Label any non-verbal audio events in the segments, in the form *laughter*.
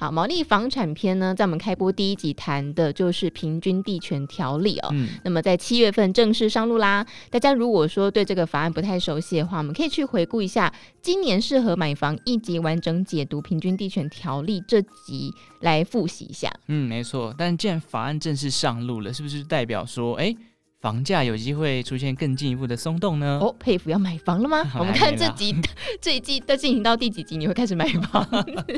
好，毛利房产篇呢，在我们开播第一集谈的就是平均地权条例哦。嗯，那么在七月份正式上路啦。大家如果说对这个法案不太熟悉的话，我们可以去回顾一下今年适合买房一集完整解读平均地权条例这集来复习一下。嗯，没错。但既然法案正式上路了，是不是代表说，哎？房价有机会出现更进一步的松动呢？哦，佩服要买房了吗？*laughs* 我们看这集 *laughs* 这一季都进行到第几集，你会开始买房？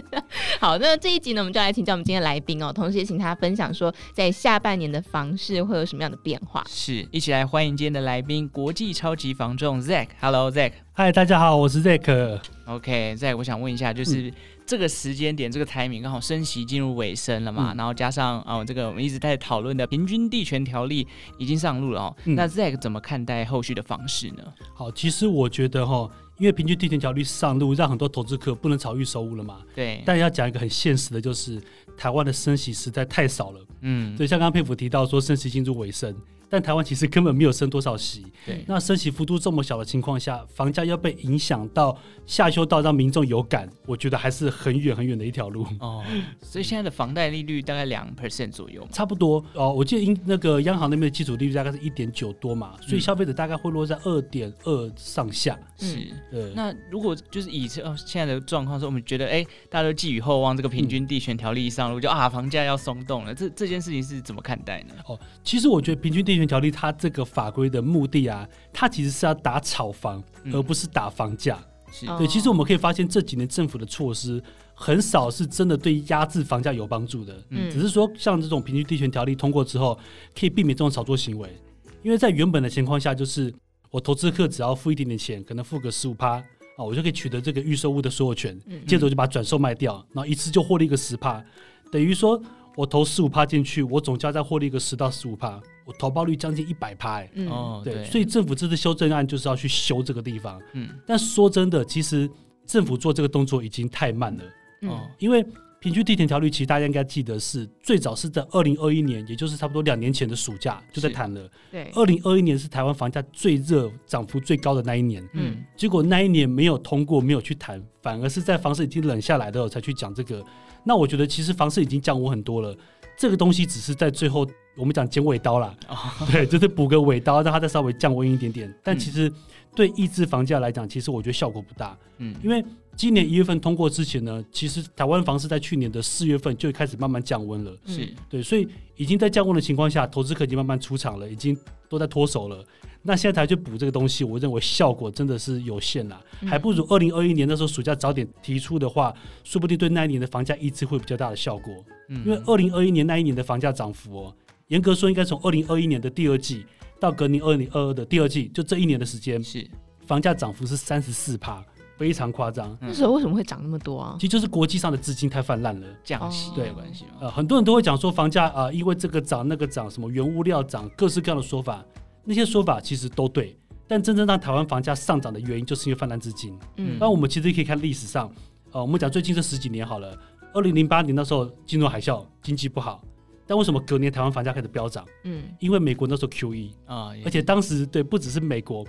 *laughs* 好，那这一集呢，我们就来请教我们今天的来宾哦，同时也请他分享说，在下半年的房市会有什么样的变化？是，一起来欢迎今天的来宾，国际超级房仲 Zack。Hello，Zack。嗨，大家好，我是 Zack。OK，Zack，我想问一下，就是。嗯这个时间点，这个 timing 刚好升息进入尾声了嘛，嗯、然后加上哦，这个我们一直在讨论的平均地权条例已经上路了哦。嗯、那 Zack 怎么看待后续的方式呢？好，其实我觉得哈，因为平均地权条例上路，让很多投资客不能炒预售屋了嘛。对。但要讲一个很现实的，就是台湾的升息实在太少了。嗯。所以像刚刚沛甫提到说，升息进入尾声。但台湾其实根本没有升多少息，对，那升息幅度这么小的情况下，房价要被影响到下修到让民众有感，我觉得还是很远很远的一条路哦。所以现在的房贷利率大概两 percent 左右，差不多哦。我记得英那个央行那边的基础利率大概是一点九多嘛，所以消费者大概会落在二点二上下。是，对。那如果就是以这哦现在的状况说，我们觉得哎，大家都寄予厚望，这个平均地权条例一上路，就啊房价要松动了，这这件事情是怎么看待呢？哦，其实我觉得平均地权条例它这个法规的目的啊，它其实是要打炒房，而不是打房价。是对，其实我们可以发现这几年政府的措施很少是真的对压制房价有帮助的。嗯，只是说像这种平均地权条例通过之后，可以避免这种炒作行为。因为在原本的情况下，就是我投资客只要付一点点钱，可能付个十五趴啊，我就可以取得这个预售物的所有权，接着我就把它转售卖掉，然后一次就获利一个十趴，等于说。我投十五趴进去，我总价再获利个十到十五趴，我投报率将近一百趴，哎，嗯，对，所以政府这次修正案就是要去修这个地方，嗯，但说真的，其实政府做这个动作已经太慢了，嗯，因为平均地权条例其实大家应该记得是最早是在二零二一年，也就是差不多两年前的暑假就在谈了，对，二零二一年是台湾房价最热、涨幅最高的那一年，嗯，结果那一年没有通过，没有去谈，反而是在房市已经冷下来的时候才去讲这个。那我觉得其实房市已经降温很多了，这个东西只是在最后我们讲剪尾刀啦，哦、*laughs* 对，就是补个尾刀，让它再稍微降温一点点。但其实对抑制房价来讲，其实我觉得效果不大。嗯，因为今年一月份通过之前呢，其实台湾房市在去年的四月份就开始慢慢降温了。是对，所以已经在降温的情况下，投资客已经慢慢出场了，已经都在脱手了。那现在才去补这个东西，我认为效果真的是有限啦，还不如二零二一年那时候暑假早点提出的话，说不定对那一年的房价抑制会比较大的效果。因为二零二一年那一年的房价涨幅哦，严格说应该从二零二一年的第二季到隔年二零二二的第二季，就这一年的时间，是房价涨幅是三十四趴，非常夸张。那时候为什么会涨那么多啊？其实就是国际上的资金太泛滥了，降息对关系呃，很多人都会讲说房价啊、呃，因为这个涨那个涨，什么原物料涨，各式各样的说法。那些说法其实都对，但真正让台湾房价上涨的原因，就是因为泛滥资金。嗯，那我们其实可以看历史上，呃，我们讲最近这十几年好了，二零零八年那时候金融海啸，经济不好，但为什么隔年台湾房价开始飙涨？嗯，因为美国那时候 QE 啊，而且当时对不只是美国，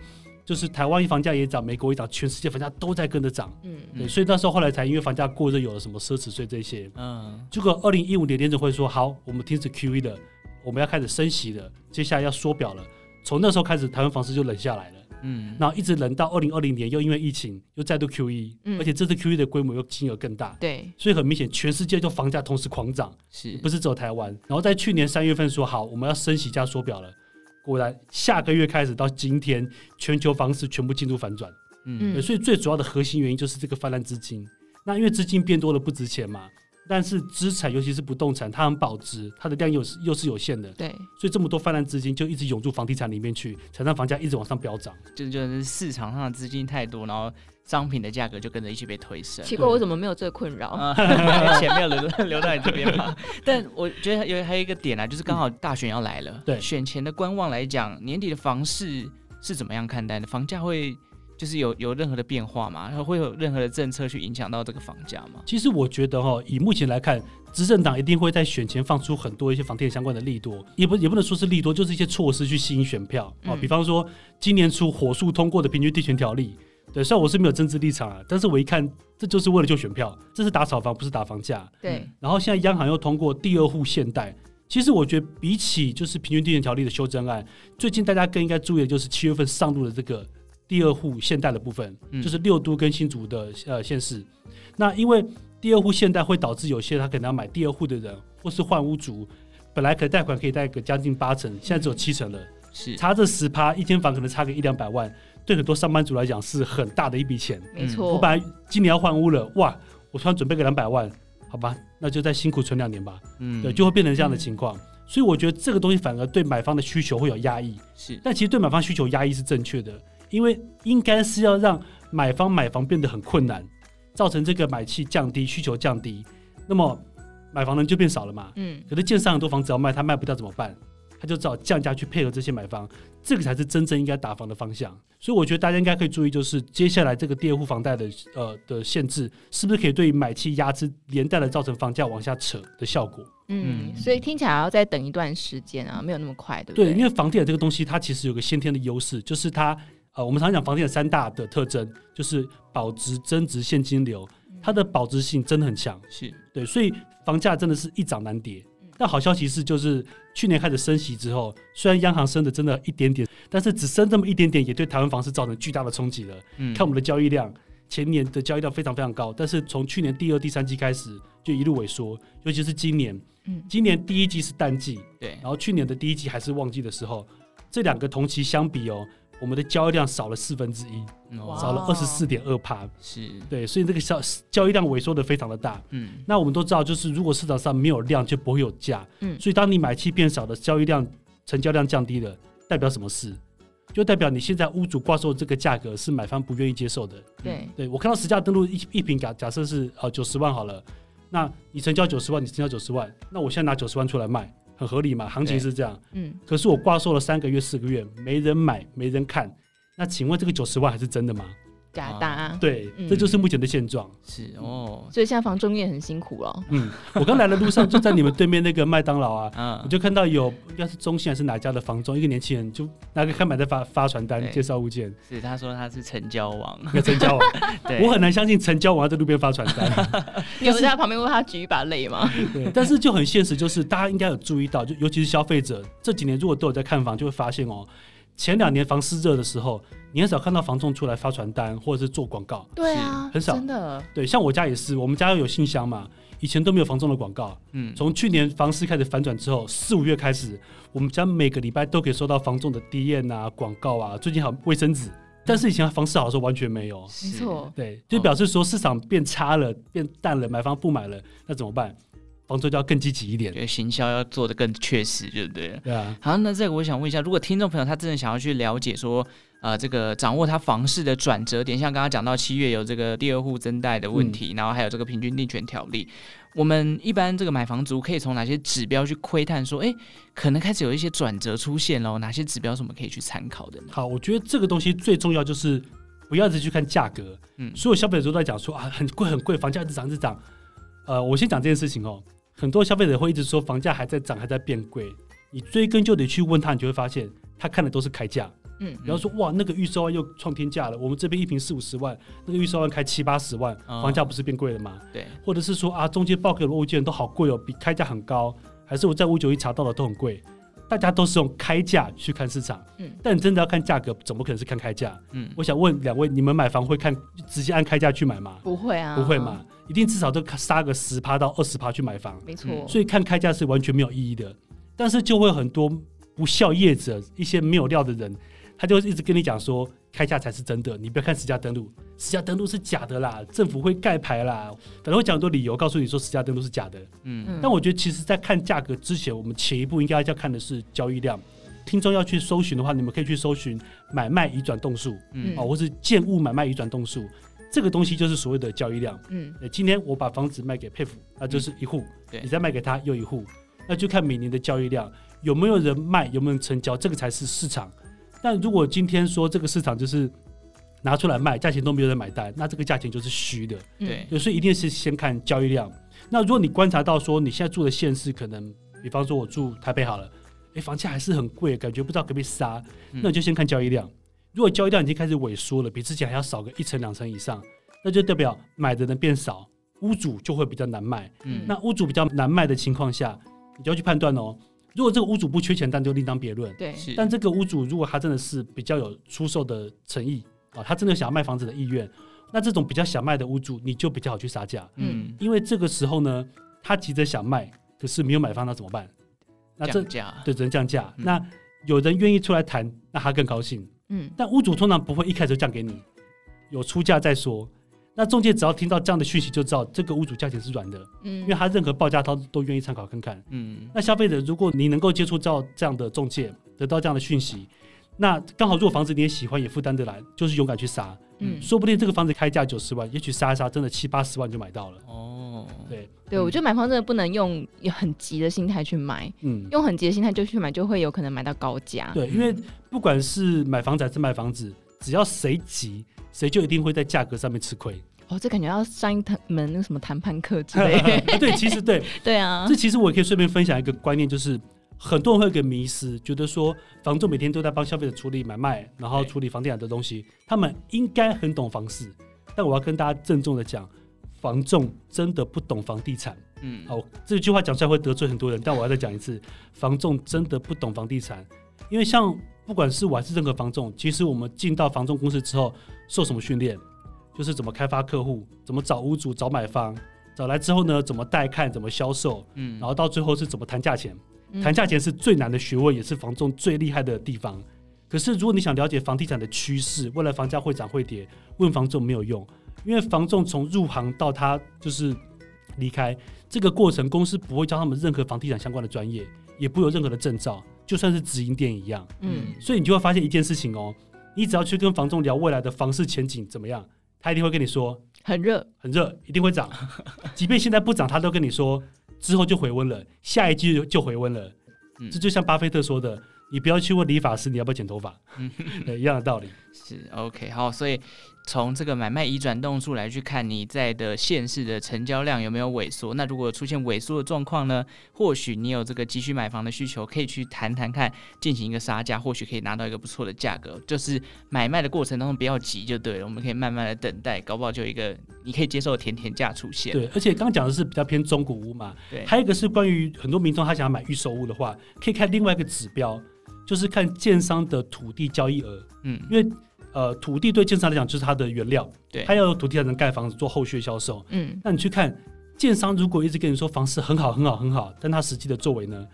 就是台湾房价也涨，美国也涨，全世界房价都在跟着涨。嗯，对，所以那时候后来才因为房价过热，有了什么奢侈税这些。嗯，结果二零一五年联准会说好，我们停止 QE 了，我们要开始升息了，接下来要缩表了。从那时候开始，台湾房市就冷下来了，嗯，然后一直冷到二零二零年，又因为疫情又再度 QE，嗯，而且这次 QE 的规模又金额更大，对，所以很明显，全世界就房价同时狂涨，是，不是只有台湾？然后在去年三月份说好，我们要升息加缩表了，果然下个月开始到今天，全球房市全部进入反转，嗯，所以最主要的核心原因就是这个泛滥资金，那因为资金变多了不值钱嘛。但是资产，尤其是不动产，它很保值，它的量又是又是有限的，对，所以这么多泛滥资金就一直涌入房地产里面去，才让房价一直往上飙涨。就就是市场上的资金太多，然后商品的价格就跟着一起被推升。奇怪，我怎么没有这个困扰？*laughs* 钱没有留留到你这边吗？*laughs* 但我觉得有还有一个点啊，就是刚好大选要来了，对，选前的观望来讲，年底的房市是怎么样看待的？房价会就是有有任何的变化吗？会有任何的政策去影响到这个房价吗？其实我觉得哈，以目前来看，执政党一定会在选前放出很多一些房地产相关的利多，也不也不能说是利多，就是一些措施去吸引选票啊。嗯、比方说，今年初火速通过的平均地权条例，对，虽然我是没有政治立场啊，但是我一看，这就是为了救选票，这是打炒房，不是打房价。对。然后现在央行又通过第二户限贷，其实我觉得比起就是平均地权条例的修正案，最近大家更应该注意的就是七月份上路的这个。第二户现代的部分，就是六都跟新竹的呃县市。那因为第二户现代会导致有些他可能要买第二户的人，或是换屋族，本来可贷款可以贷个将近八成，现在只有七成了，是差这十趴，一间房可能差个一两百万，对很多上班族来讲是很大的一笔钱。没错，我本来今年要换屋了，哇，我突然准备个两百万，好吧，那就再辛苦存两年吧。嗯，对，就会变成这样的情况。所以我觉得这个东西反而对买方的需求会有压抑。是，但其实对买方需求压抑是正确的。因为应该是要让买方买房变得很困难，造成这个买气降低，需求降低，那么买房人就变少了嘛。嗯。可是建商很多房子要卖，他卖不掉怎么办？他就只好降价去配合这些买方，这个才是真正应该打房的方向。所以我觉得大家应该可以注意，就是接下来这个第二户房贷的呃的限制，是不是可以对于买气压制，连带的造成房价往下扯的效果？嗯。所以听起来要再等一段时间啊，没有那么快，对不对？对，因为房地产这个东西，它其实有个先天的优势，就是它。呃，我们常讲房地产三大的特征，就是保值、增值、现金流，它的保值性真的很强，是对，所以房价真的是一涨难跌。但好消息是，就是去年开始升息之后，虽然央行升的真的一点点，但是只升这么一点点，也对台湾房市造成巨大的冲击了。嗯，看我们的交易量，前年的交易量非常非常高，但是从去年第二、第三季开始就一路萎缩，尤其是今年，嗯，今年第一季是淡季，对，然后去年的第一季还是旺季的时候，这两个同期相比哦。我们的交易量少了四分之一，少了二十四点二趴，是对，所以这个交交易量萎缩的非常的大。嗯，那我们都知道，就是如果市场上没有量，就不会有价。嗯，所以当你买气变少的，交易量、成交量降低了，代表什么事？就代表你现在屋主挂售这个价格是买方不愿意接受的。对，对我看到实价登录一一坪假假设是呃九十万好了，那你成交九十万，你成交九十万，那我现在拿九十万出来卖。很合理嘛，行情是这样。嗯，可是我挂售了三个月、四个月，没人买，没人看。那请问这个九十万还是真的吗？假搭、啊。对，嗯、这就是目前的现状。是哦，所以现在房中介很辛苦了。嗯，我刚来的路上就在你们对面那个麦当劳啊，*laughs* 嗯，我就看到有应该是中信还是哪家的房中，一个年轻人就拿个看板在发发传单介绍物件。是，他说他是成交王，*laughs* 成交王。*laughs* 对，我很难相信成交王在路边发传单。你有在旁边为他举一把泪吗？对，但是就很现实，就是大家应该有注意到，就尤其是消费者这几年如果都有在看房，就会发现哦。前两年房市热的时候，你很少看到房仲出来发传单或者是做广告。对啊，很少。真的。对，像我家也是，我们家又有信箱嘛，以前都没有房仲的广告。嗯。从去年房市开始反转之后，四五月开始，我们家每个礼拜都可以收到房仲的 DM 啊、广告啊。最近还有卫生纸，但是以前房市好的时候完全没有。没错。对，就表示说市场变差了、变淡了，买方不买了，那怎么办？房仲就要更积极一点，对，行销要做的更确实，对不对？对啊。好，那这个我想问一下，如果听众朋友他真的想要去了解说，呃，这个掌握它房市的转折点，像刚刚讲到七月有这个第二户增贷的问题，嗯、然后还有这个平均地权条例，我们一般这个买房族可以从哪些指标去窥探说，哎，可能开始有一些转折出现喽，哪些指标是我们可以去参考的呢？好，我觉得这个东西最重要就是不要一直去看价格，嗯，所有消费者都在讲说啊，很贵很贵，房价一直涨一直涨。呃，我先讲这件事情哦。很多消费者会一直说房价还在涨，还在变贵。你追根究底去问他，你就会发现他看的都是开价。嗯，然后说哇，那个预售案又创天价了，我们这边一瓶四五十万，那个预售案开七八十万，房价不是变贵了吗？对。或者是说啊，中介报给的物件都好贵哦，比开价很高，还是我在五九一查到的都很贵。大家都是用开价去看市场，嗯，但你真的要看价格，怎么可能是看开价？嗯，我想问两位，你们买房会看直接按开价去买吗？不会啊，不会嘛，一定至少都杀个十趴到二十趴去买房，没错。所以看开价是完全没有意义的，但是就会很多不孝业者，一些没有料的人。他就一直跟你讲说，开价才是真的，你不要看实价登录，实价登录是假的啦，政府会盖牌啦，反正会讲很多理由，告诉你说实价登录是假的。嗯，但我觉得其实，在看价格之前，我们前一步应该要看的是交易量。听众要去搜寻的话，你们可以去搜寻买卖移转栋数，嗯，哦，或是建物买卖移转栋数，这个东西就是所谓的交易量。嗯，今天我把房子卖给佩服，那就是一户，对，你再卖给他又一户，那就看每年的交易量有没有人卖，有没有人成交，这个才是市场。但如果今天说这个市场就是拿出来卖，价钱都没有人买单，那这个价钱就是虚的。对，所以一定是先看交易量。那如果你观察到说你现在住的县市可能，比方说我住台北好了，哎，房价还是很贵，感觉不知道可不可以杀，那你就先看交易量。如果交易量已经开始萎缩了，比之前还要少个一层两层以上，那就代表买的人变少，屋主就会比较难卖。嗯，那屋主比较难卖的情况下，你就要去判断哦。如果这个屋主不缺钱，但就另当别论。对，但这个屋主如果他真的是比较有出售的诚意啊，他真的想要卖房子的意愿，那这种比较想卖的屋主，你就比较好去杀价。嗯，因为这个时候呢，他急着想卖，可是没有买方，那怎么办？那这降价，对，只能降价。嗯、那有人愿意出来谈，那他更高兴。嗯，但屋主通常不会一开始就降给你，有出价再说。那中介只要听到这样的讯息，就知道这个屋主价钱是软的，嗯，因为他任何报价他都愿意参考看看，嗯。那消费者，如果你能够接触到这样的中介，得到这样的讯息，那刚好如果房子你也喜欢，也负担得来，就是勇敢去杀，嗯，说不定这个房子开价九十万，也许杀一杀，真的七八十万就买到了。哦，对，对，我觉得买房真的不能用很急的心态去买，嗯，用很急的心态就去买，就会有可能买到高价。对，因为不管是买房子还是卖房子，只要谁急。谁就一定会在价格上面吃亏哦，这感觉要上一门那个什么谈判课之类。*laughs* 对，其实对，*laughs* 对啊。这其实我也可以顺便分享一个观念，就是很多人会有个迷失，觉得说房仲每天都在帮消费者处理买卖，然后处理房地产的东西，他们应该很懂房市。但我要跟大家郑重的讲，房仲真的不懂房地产。嗯，好，这句话讲出来会得罪很多人，但我要再讲一次，房仲真的不懂房地产，因为像。不管是我还是任何房仲，其实我们进到房仲公司之后，受什么训练？就是怎么开发客户，怎么找屋主、找买方，找来之后呢，怎么带看，怎么销售，嗯，然后到最后是怎么谈价钱。谈价钱是最难的学问，也是房仲最厉害的地方。可是如果你想了解房地产的趋势，未来房价会涨会跌，问房仲没有用，因为房仲从入行到他就是离开这个过程，公司不会教他们任何房地产相关的专业，也不会有任何的证照。就算是直营店一样，嗯，所以你就会发现一件事情哦，你只要去跟房仲聊未来的房市前景怎么样，他一定会跟你说很热，很热，一定会涨。*laughs* 即便现在不涨，他都跟你说之后就回温了，下一季就回温了。嗯，这就像巴菲特说的，你不要去问理发师你要不要剪头发，*laughs* 嗯，一样的道理。是 OK，好，所以。从这个买卖移转动数来去看你在的县市的成交量有没有萎缩？那如果出现萎缩的状况呢？或许你有这个急需买房的需求，可以去谈谈看，进行一个杀价，或许可以拿到一个不错的价格。就是买卖的过程当中不要急就对了，我们可以慢慢的等待，搞不好就有一个你可以接受的甜甜价出现。对，而且刚刚讲的是比较偏中古屋嘛，对，还有一个是关于很多民众他想要买预售屋的话，可以看另外一个指标，就是看建商的土地交易额，嗯，因为。呃，土地对建商来讲就是它的原料，对，它要有土地才能盖房子做后续销售。嗯，那你去看建商如果一直跟你说房市很好很好很好，但他实际的作为呢，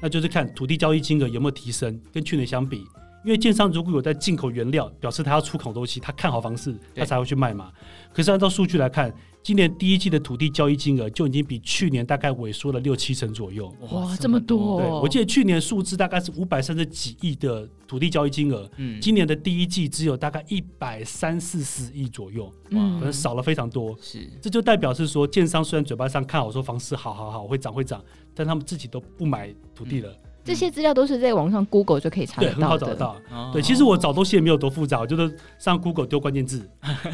那就是看土地交易金额有没有提升，跟去年相比。因为建商如果有在进口原料，表示他要出口东西，他看好房市，他才会去卖嘛。可是按照数据来看，今年第一季的土地交易金额就已经比去年大概萎缩了六七成左右。哇，这么多！对，我记得去年数字大概是五百三十几亿的土地交易金额，嗯，今年的第一季只有大概一百三四十亿左右，哇，可能少了非常多。是，这就代表是说，建商虽然嘴巴上看好说房市好好好会涨会涨，但他们自己都不买土地了。这些资料都是在网上 Google 就可以查得到的，对，很好找得到。哦、对，其实我找东西也没有多复杂，我就是上 Google 丢关键字，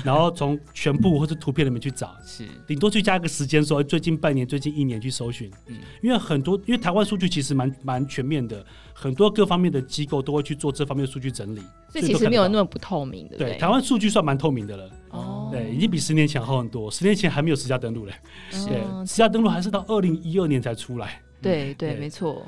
然后从全部或者图片里面去找，*laughs* 是顶多去加一个时间，说最近半年、最近一年去搜寻。嗯，因为很多，因为台湾数据其实蛮蛮全面的，很多各方面的机构都会去做这方面的数据整理。所以其实没有那么不透明的。对，台湾数据算蛮透明的了。哦，对，已经比十年前好很多。十年前还没有实价登录嘞，哦、对，实价登录还是到二零一二年才出来。对对，对，没错。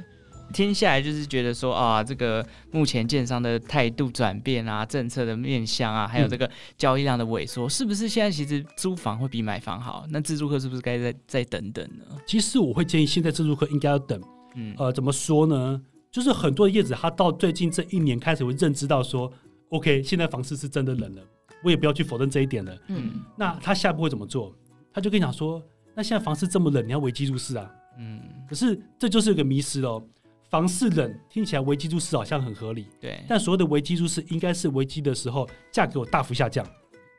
听下来就是觉得说啊，这个目前建商的态度转变啊，政策的面向啊，还有这个交易量的萎缩，嗯、是不是现在其实租房会比买房好？那自住客是不是该再再等等呢？其实我会建议现在自住客应该要等。嗯，呃，怎么说呢？就是很多的业主他到最近这一年开始会认知到说，OK，现在房市是真的冷了，我也不要去否认这一点了。嗯，那他下一步会怎么做？他就跟你讲说，那现在房市这么冷，你要危机入市啊？嗯，可是这就是一个迷失喽。房市冷听起来危机入市好像很合理，对。但所谓的危机入市应该是危机的时候价格有大幅下降，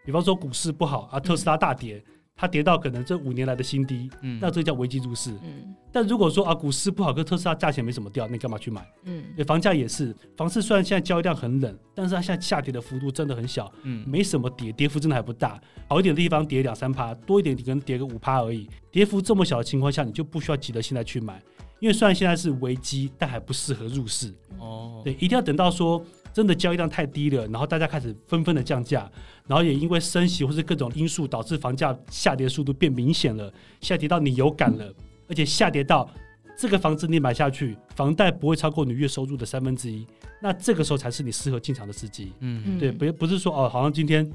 比方说股市不好啊，特斯拉大跌，嗯、它跌到可能这五年来的新低，嗯，那这叫危机入市，嗯。但如果说啊，股市不好，跟特斯拉价钱没什么掉，你干嘛去买？嗯，房价也是，房市虽然现在交易量很冷，但是它现在下跌的幅度真的很小，嗯，没什么跌，跌幅真的还不大。好一点的地方跌两三趴，多一点可能跌个五趴而已。跌幅这么小的情况下，你就不需要急着现在去买，因为虽然现在是危机，但还不适合入市。哦，对，一定要等到说。真的交易量太低了，然后大家开始纷纷的降价，然后也因为升息或是各种因素导致房价下跌速度变明显了，下跌到你有感了，而且下跌到这个房子你买下去，房贷不会超过你月收入的三分之一，那这个时候才是你适合进场的时机。嗯，对，不不是说哦，好像今天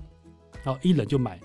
哦一冷就买，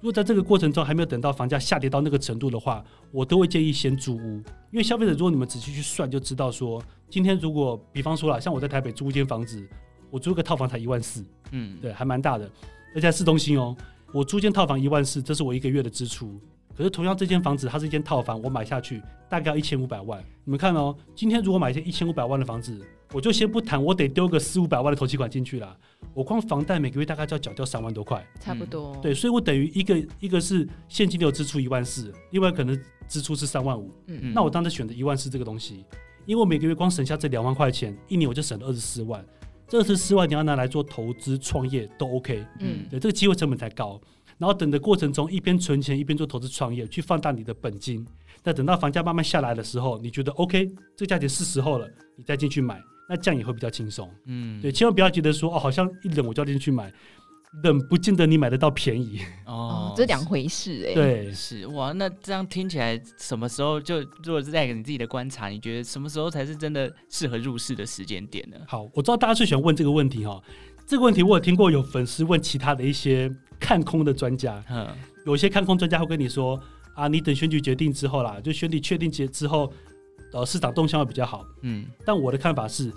如果在这个过程中还没有等到房价下跌到那个程度的话，我都会建议先租屋，因为消费者如果你们仔细去算就知道说，今天如果比方说了，像我在台北租一间房子。我租个套房才一万四，嗯，对，还蛮大的，而且在市中心哦。我租间套房一万四，这是我一个月的支出。可是同样这间房子，它是一间套房，我买下去大概要一千五百万。你们看哦，今天如果买一间一千五百万的房子，我就先不谈，我得丢个四五百万的头期款进去了。我光房贷每个月大概就要缴掉三万多块，差不多。对，所以我等于一个一个是现金流支出一万四，另外可能支出是三万五。嗯嗯，那我当时选择一万四这个东西，因为我每个月光省下这两万块钱，一年我就省了二十四万。这二十四万，你要拿来做投资创业都 OK，嗯，对，这个机会成本才高。然后等的过程中，一边存钱一边做投资创业，去放大你的本金。那等到房价慢慢下来的时候，你觉得 OK，这个价钱是时候了，你再进去买，那这样也会比较轻松。嗯，对，千万不要觉得说哦，好像一冷我就要进去买。冷不见得你买得到便宜哦，这两回事哎、欸。对，是哇，那这样听起来，什么时候就如果是在你自己的观察，你觉得什么时候才是真的适合入市的时间点呢？好，我知道大家最喜欢问这个问题哈。这个问题我有听过有粉丝问其他的一些看空的专家，嗯，有些看空专家会跟你说啊，你等选举决定之后啦，就选举确定结之后，呃，市场动向会比较好。嗯，但我的看法是，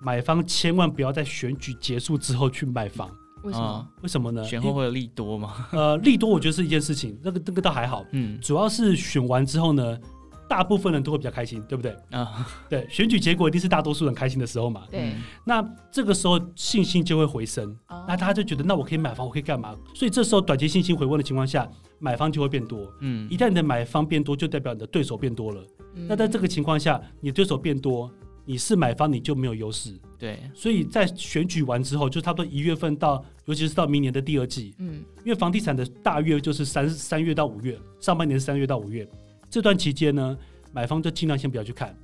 买方千万不要在选举结束之后去买房。为什么？为什么呢？选后会有利多吗？呃，利多我觉得是一件事情，那个那个倒还好。嗯，主要是选完之后呢，大部分人都会比较开心，对不对？啊，对，选举结果一定是大多数人开心的时候嘛。对。那这个时候信心就会回升，那大家就觉得，那我可以买房，我可以干嘛？所以这时候短期信心回温的情况下，买方就会变多。嗯，一旦你的买方变多，就代表你的对手变多了。那在这个情况下，你的对手变多。你是买方，你就没有优势。对，所以在选举完之后，就差不多一月份到，尤其是到明年的第二季，嗯，因为房地产的大月就是三三月到五月，上半年是三月到五月，这段期间呢，买方就尽量先不要去看，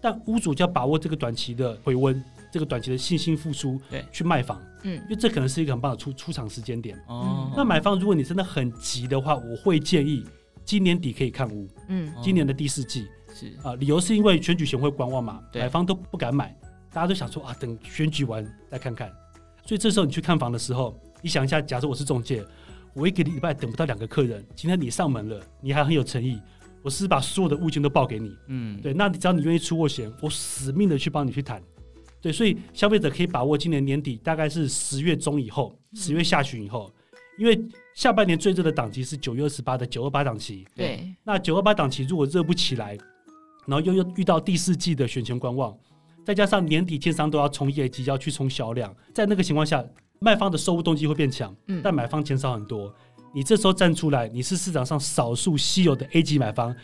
但屋主就要把握这个短期的回温，这个短期的信心复苏，对，去卖房，嗯，因为这可能是一个很棒的出出场时间点。哦，那买方如果你真的很急的话，我会建议今年底可以看屋，嗯，今年的第四季。是。啊，理由是因为选举前会观望嘛，买方都不敢买，大家都想说啊，等选举完再看看。所以这时候你去看房的时候，你想一下，假设我是中介，我一个礼拜等不到两个客人，今天你上门了，你还很有诚意，我是把所有的物件都报给你，嗯，对，那你只要你愿意出过钱，我死命的去帮你去谈。对，所以消费者可以把握今年年底大概是十月中以后，十月下旬以后，因为下半年最热的档期是九月二十八的九二八档期，对，那九二八档期如果热不起来。然后又又遇到第四季的选前观望，再加上年底建商都要冲业绩，要去冲销量，在那个情况下，卖方的收入动机会变强，嗯，但买方减少很多。你这时候站出来，你是市场上少数稀有的 A 级买方，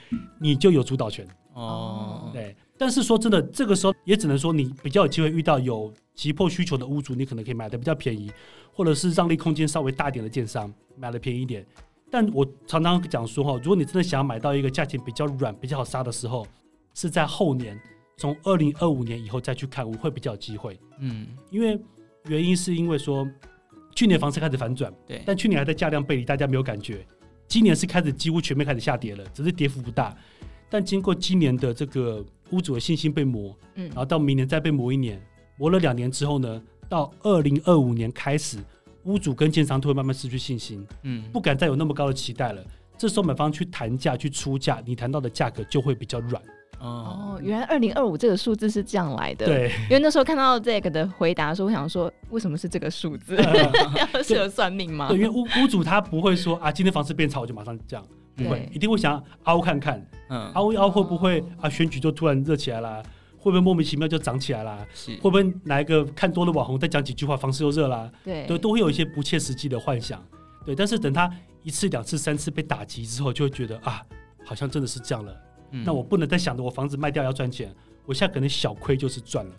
你就有主导权哦。对，但是说真的，这个时候也只能说你比较有机会遇到有急迫需求的屋主，你可能可以买的比较便宜，或者是让利空间稍微大一点的建商买的便宜一点。但我常常讲说哈，如果你真的想要买到一个价钱比较软、比较好杀的时候，是在后年，从二零二五年以后再去看屋会比较有机会。嗯，因为原因是因为说，去年房市开始反转，对，但去年还在价量背离，大家没有感觉。今年是开始几乎全面开始下跌了，只是跌幅不大。但经过今年的这个屋主的信心被磨，嗯，然后到明年再被磨一年，磨了两年之后呢，到二零二五年开始，屋主跟建商都会慢慢失去信心，嗯，不敢再有那么高的期待了。这时候买方去谈价、去出价，你谈到的价格就会比较软。哦，原来二零二五这个数字是这样来的。对，因为那时候看到这个的回答说，我想说，为什么是这个数字？*laughs* 是有算命吗？对，因为屋屋主他不会说啊，今天房市变差，我就马上降，不会，一定会想凹看看，嗯，凹一凹会不会啊？选举就突然热起来啦，会不会莫名其妙就涨起来啦？是，会不会哪一个看多了网红再讲几句话，房市又热啦？对，都都会有一些不切实际的幻想。对，但是等他一次、两次、三次被打击之后，就会觉得啊，好像真的是这样了。嗯、那我不能再想着我房子卖掉要赚钱，我现在可能小亏就是赚了。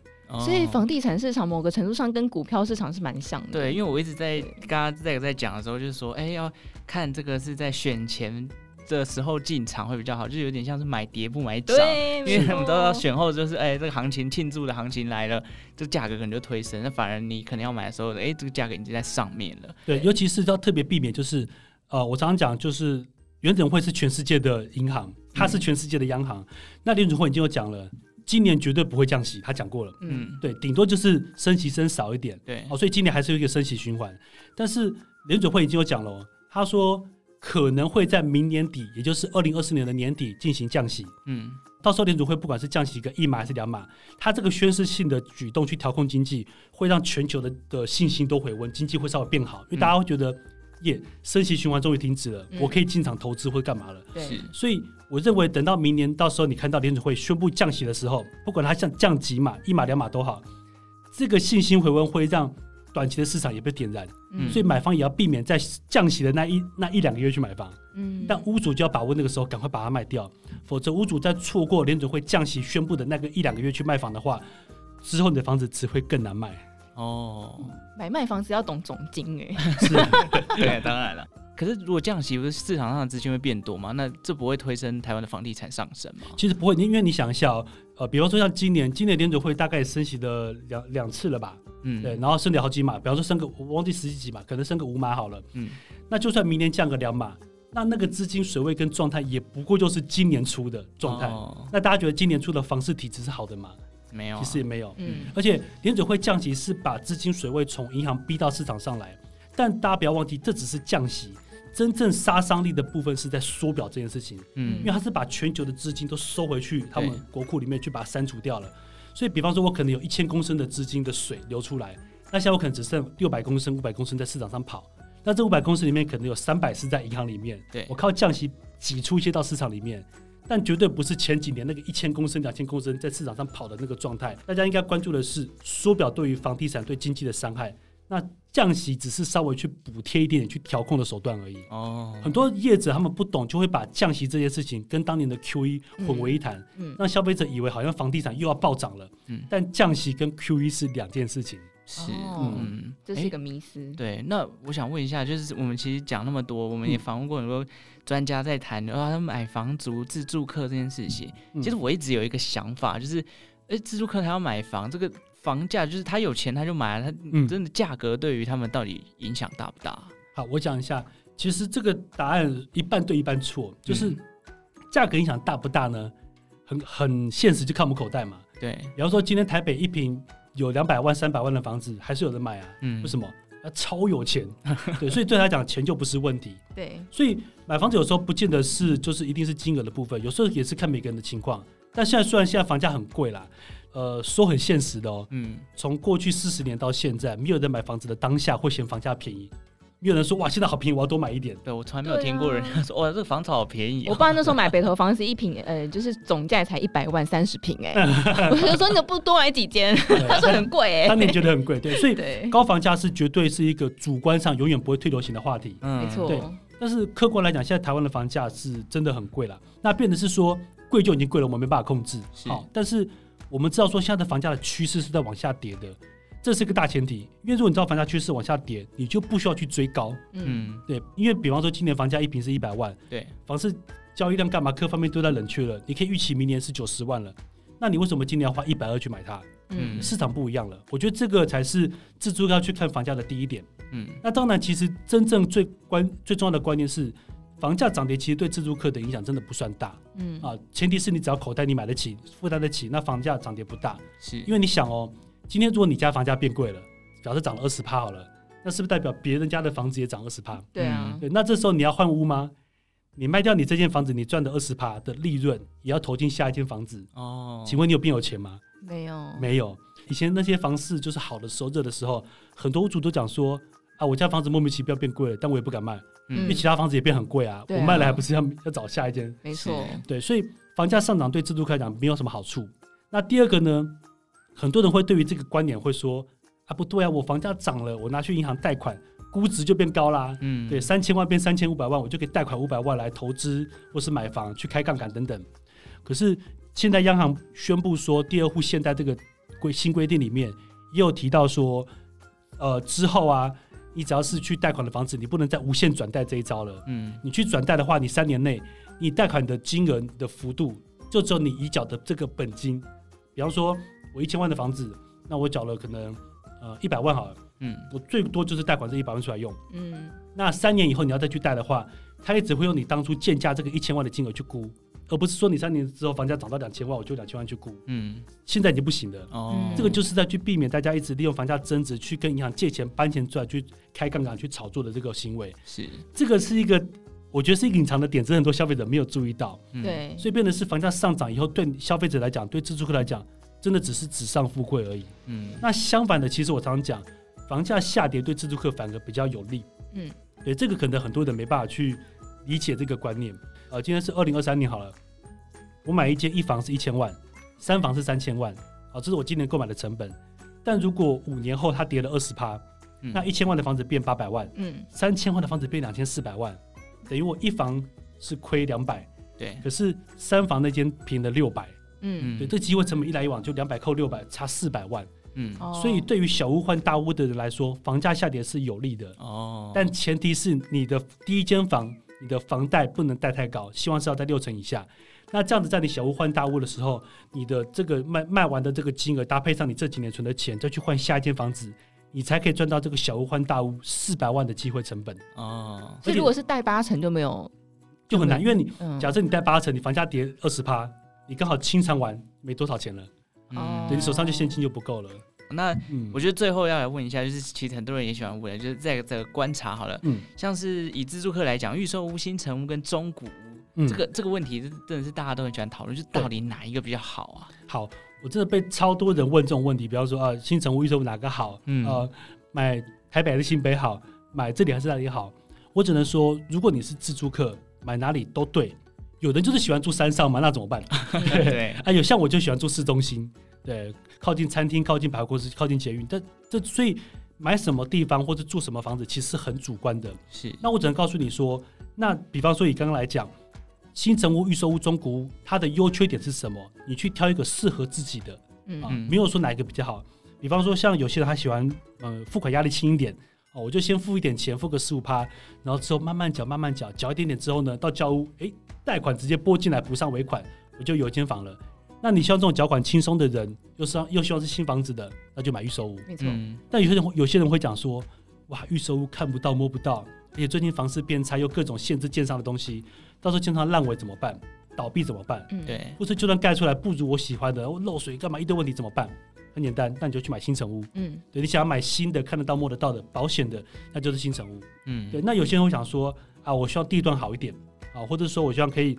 所以房地产市场某个程度上跟股票市场是蛮像的。对，因为我一直在刚刚在在讲的时候，就是说，哎，要看这个是在选前的时候进场会比较好，就有点像是买跌不买涨。对，因为我们都要选后就是，哎，这个行情庆祝的行情来了，这个价格可能就推升。那反而你可能要买的时候，哎，这个价格已经在上面了。对，尤其是要特别避免，就是呃，我常常讲，就是原准会是全世界的银行，它是全世界的央行。嗯、那联储会已经有讲了。今年绝对不会降息，他讲过了。嗯，对，顶多就是升息升少一点。对，哦，所以今年还是有一个升息循环。但是联准会已经有讲了，他说可能会在明年底，也就是二零二四年的年底进行降息。嗯，到时候联准会不管是降息一个一码还是两码，他这个宣示性的举动去调控经济，会让全球的的信心都回温，经济会稍微变好，因为大家会觉得。耶，yeah, 升息循环终于停止了，嗯、我可以进场投资或干嘛了？对，所以我认为等到明年到时候你看到联储会宣布降息的时候，不管它降降几码，一码两码都好，这个信心回温会让短期的市场也被点燃。嗯，所以买方也要避免在降息的那一那一两个月去买房。嗯，但屋主就要把握那个时候赶快把它卖掉，否则屋主在错过联储会降息宣布的那个一两个月去卖房的话，之后你的房子只会更难卖。哦，买卖房子要懂总经哎，*laughs* 是，*laughs* 对，当然了。可是如果降息，不是市场上的资金会变多吗？那这不会推升台湾的房地产上升吗？其实不会，因为你想一下哦，呃，比方说像今年，今年联储会大概升息的两两次了吧？嗯，对，然后升了好几码，比方说升个我忘记十几几码，可能升个五码好了。嗯，那就算明年降个两码，那那个资金水位跟状态也不过就是今年初的状态。哦，那大家觉得今年初的房市体质是好的吗？没有，其实也没有。嗯，而且联准会降息是把资金水位从银行逼到市场上来，但大家不要忘记，这只是降息，真正杀伤力的部分是在缩表这件事情。嗯，因为它是把全球的资金都收回去，他们国库里面去把它删除掉了。所以，比方说，我可能有一千公升的资金的水流出来，那现在我可能只剩六百公升、五百公升在市场上跑。那这五百公升里面可能有三百是在银行里面，对，我靠降息挤出一些到市场里面。但绝对不是前几年那个一千公升、两千公升在市场上跑的那个状态。大家应该关注的是缩表对于房地产、对经济的伤害。那降息只是稍微去补贴一点点、去调控的手段而已。哦，很多业者他们不懂，就会把降息这件事情跟当年的 QE 混为一谈，嗯，让消费者以为好像房地产又要暴涨了。嗯，但降息跟 QE 是两件事情。是，哦、嗯，这是一个迷思。对，那我想问一下，就是我们其实讲那么多，我们也访问过很多专家在谈，啊、嗯，他们买房族自住客这件事情。嗯、其实我一直有一个想法，就是，哎，自住客他要买房，这个房价就是他有钱他就买了，他真的价格对于他们到底影响大不大？嗯、好，我讲一下，其实这个答案一半对一半错，就是价格影响大不大呢？很很现实，就看我们口袋嘛。对，比方说今天台北一坪。有两百万、三百万的房子，还是有人买啊？嗯，为什么？他超有钱，对，所以对他来讲，钱就不是问题。*laughs* 对，所以买房子有时候不见得是就是一定是金额的部分，有时候也是看每个人的情况。但现在虽然现在房价很贵啦，呃，说很现实的哦，嗯，从过去四十年到现在，没有人买房子的当下会嫌房价便宜。有人说哇，现在好便宜，我要多买一点。对，我从来没有听过人家说、啊、哇，这个房子好便宜、哦。我爸那时候买北投房子一平，呃，*laughs* 就是总价才一百万三十平，哎，*laughs* 我就说你怎么不多买几间？*laughs* 他说很贵，哎，当年觉得很贵，对，所以高房价是绝对是一个主观上永远不会退流行的话题，嗯，没错。对，但是客观来讲，现在台湾的房价是真的很贵了。那变的是说贵就已经贵了，我们没办法控制。好是，但是我们知道说现在的房价的趋势是在往下跌的。这是一个大前提，因为如果你知道房价趋势往下跌，你就不需要去追高。嗯，对，因为比方说今年房价一平是一百万，对，房市交易量干嘛，各方面都在冷却了，你可以预期明年是九十万了，那你为什么今年要花一百二去买它？嗯，市场不一样了，我觉得这个才是自住要去看房价的第一点。嗯，那当然，其实真正最关最重要的观念是，房价涨跌其实对自住客的影响真的不算大。嗯啊，前提是你只要口袋你买得起，负担得起，那房价涨跌不大。是因为你想哦。今天如果你家房价变贵了，假设涨了二十趴好了，那是不是代表别人家的房子也涨二十趴？对啊，对，那这时候你要换屋吗？你卖掉你这间房子，你赚的二十趴的利润也要投进下一间房子哦。请问你有变有钱吗？没有，没有。以前那些房市就是好的时候、热的时候，很多屋主都讲说啊，我家房子莫名其妙变贵了，但我也不敢卖，嗯、因为其他房子也变很贵啊。啊我卖了还不是要要找下一间？没错，对，所以房价上涨对自住客来讲没有什么好处。那第二个呢？很多人会对于这个观点会说啊，不对啊，我房价涨了，我拿去银行贷款，估值就变高啦。嗯，对，三千万变三千五百万，我就可以贷款五百万来投资或是买房去开杠杆等等。可是现在央行宣布说，第二户现在这个规新规定里面也有提到说，呃，之后啊，你只要是去贷款的房子，你不能再无限转贷这一招了。嗯，你去转贷的话，你三年内你贷款的金额的幅度就只有你已缴的这个本金。比方说，我一千万的房子，那我缴了可能呃一百万好了。嗯，我最多就是贷款这一百万出来用。嗯，那三年以后你要再去贷的话，他也只会用你当初建价这个一千万的金额去估，而不是说你三年之后房价涨到两千万，我就两千万去估。嗯，现在已经不行了。哦，这个就是在去避免大家一直利用房价增值去跟银行借钱搬钱出来去开杠杆去炒作的这个行为。是，这个是一个我觉得是一个隐藏的点，只是很多消费者没有注意到。对，所以变得是房价上涨以后，对消费者来讲，对自住客来讲，真的只是纸上富贵而已。嗯，那相反的，其实我常常讲。房价下跌对自住客反而比较有利，嗯，对，这个可能很多人没办法去理解这个观念。呃，今天是二零二三年好了，我买一间一房是一千万，三房是三千万，好，这是我今年购买的成本。但如果五年后它跌了二十趴，那一千万的房子变八百万，嗯，三千万的房子变两千四百万，等于我一房是亏两百，对，可是三房那间平了六百，嗯，对，这机会成本一来一往就两百扣六百，差四百万。嗯，所以对于小屋换大屋的人来说，房价下跌是有利的哦。但前提是你的第一间房，你的房贷不能贷太高，希望是要在六成以下。那这样子，在你小屋换大屋的时候，你的这个卖卖完的这个金额，搭配上你这几年存的钱，再去换下一间房子，你才可以赚到这个小屋换大屋四百万的机会成本哦。所以如果是贷八成就没有，就很难，因为你假设你贷八成，你房价跌二十趴，你刚好清偿完没多少钱了。嗯，对，你手上就现金就不够了。那我觉得最后要来问一下，就是其实很多人也喜欢问，就是在这个观察好了，嗯，像是以自住客来讲，预售屋、新成屋跟中古屋，嗯，这个这个问题真的是大家都很喜欢讨论，就是到底哪一个比较好啊？好，我真的被超多人问这种问题，比方说啊，新成屋、预售屋哪个好？嗯，呃，买台北还是新北好？买这里还是那里好？我只能说，如果你是自住客，买哪里都对。有人就是喜欢住山上嘛，那怎么办？*laughs* 对，啊，*laughs* 有像我就喜欢住市中心。对，靠近餐厅，靠近百货公司，靠近捷运。但这所以买什么地方或者住什么房子，其实很主观的。是，那我只能告诉你说，那比方说以刚刚来讲，新城屋、预售屋、中古屋，它的优缺点是什么？你去挑一个适合自己的，嗯，啊，没有说哪一个比较好。比方说，像有些人他喜欢，呃，付款压力轻一点，哦，我就先付一点钱，付个十五趴，然后之后慢慢缴，慢慢缴，缴一点点之后呢，到交屋，诶，贷款直接拨进来补上尾款，我就有一间房了。那你希望这种缴款轻松的人，又是又希望是新房子的，那就买预售屋。没错。但有些人有些人会讲说，哇，预售屋看不到摸不到，而且最近房市变差，又各种限制建商的东西，到时候建商烂尾怎么办？倒闭怎么办？嗯，对。或是就算盖出来不如我喜欢的，漏水干嘛一堆问题怎么办？很简单，那你就去买新城屋。嗯，对，你想要买新的，看得到摸得到的，保险的，那就是新城屋。嗯，对。那有些人会想说，啊，我希望地段好一点，啊，或者说我希望可以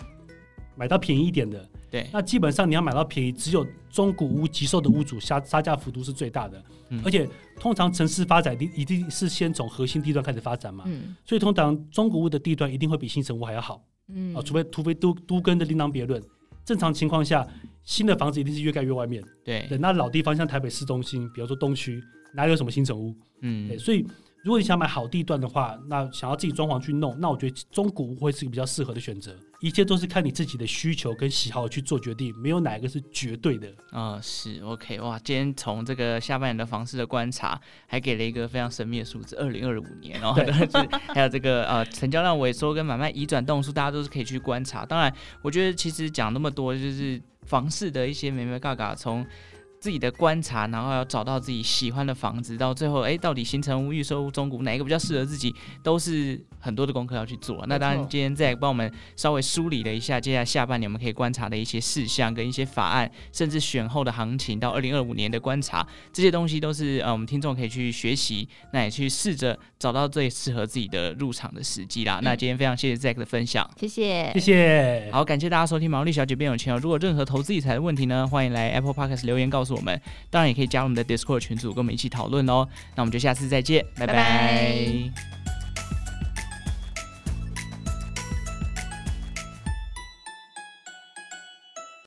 买到便宜一点的。对，那基本上你要买到便宜，只有中古屋急售的屋主杀杀价幅度是最大的，嗯、而且通常城市发展一一定是先从核心地段开始发展嘛，嗯、所以通常中古屋的地段一定会比新城屋还要好，嗯、啊，除非除非都都跟的另当别论，正常情况下，新的房子一定是越盖越外面，对，那老地方像台北市中心，比如说东区，哪有什么新城屋，嗯，对，所以。如果你想买好地段的话，那想要自己装潢去弄，那我觉得中古屋会是一个比较适合的选择。一切都是看你自己的需求跟喜好去做决定，没有哪一个是绝对的。啊、哦，是 OK 哇！今天从这个下半年的房市的观察，还给了一个非常神秘的数字，二零二五年哦。对，*laughs* 还有这个呃成交量萎缩跟买卖移转动数，大家都是可以去观察。当然，我觉得其实讲那么多，就是房市的一些眉眉嘎嘎从。自己的观察，然后要找到自己喜欢的房子，到最后，哎，到底新成屋、预售屋、中古哪一个比较适合自己，都是很多的功课要去做。那当然，今天再帮我们稍微梳理了一下，接下来下半年我们可以观察的一些事项跟一些法案，甚至选后的行情，到二零二五年的观察，这些东西都是呃我们听众可以去学习，那也去试着找到最适合自己的入场的时机啦。嗯、那今天非常谢谢 Zack 的分享，谢谢，谢谢。好，感谢大家收听毛利小姐变有钱哦。如果任何投资理财的问题呢，欢迎来 Apple Podcast 留言告我们，当然也可以加入我们的 Discord 群组，跟我们一起讨论哦。那我们就下次再见，拜拜。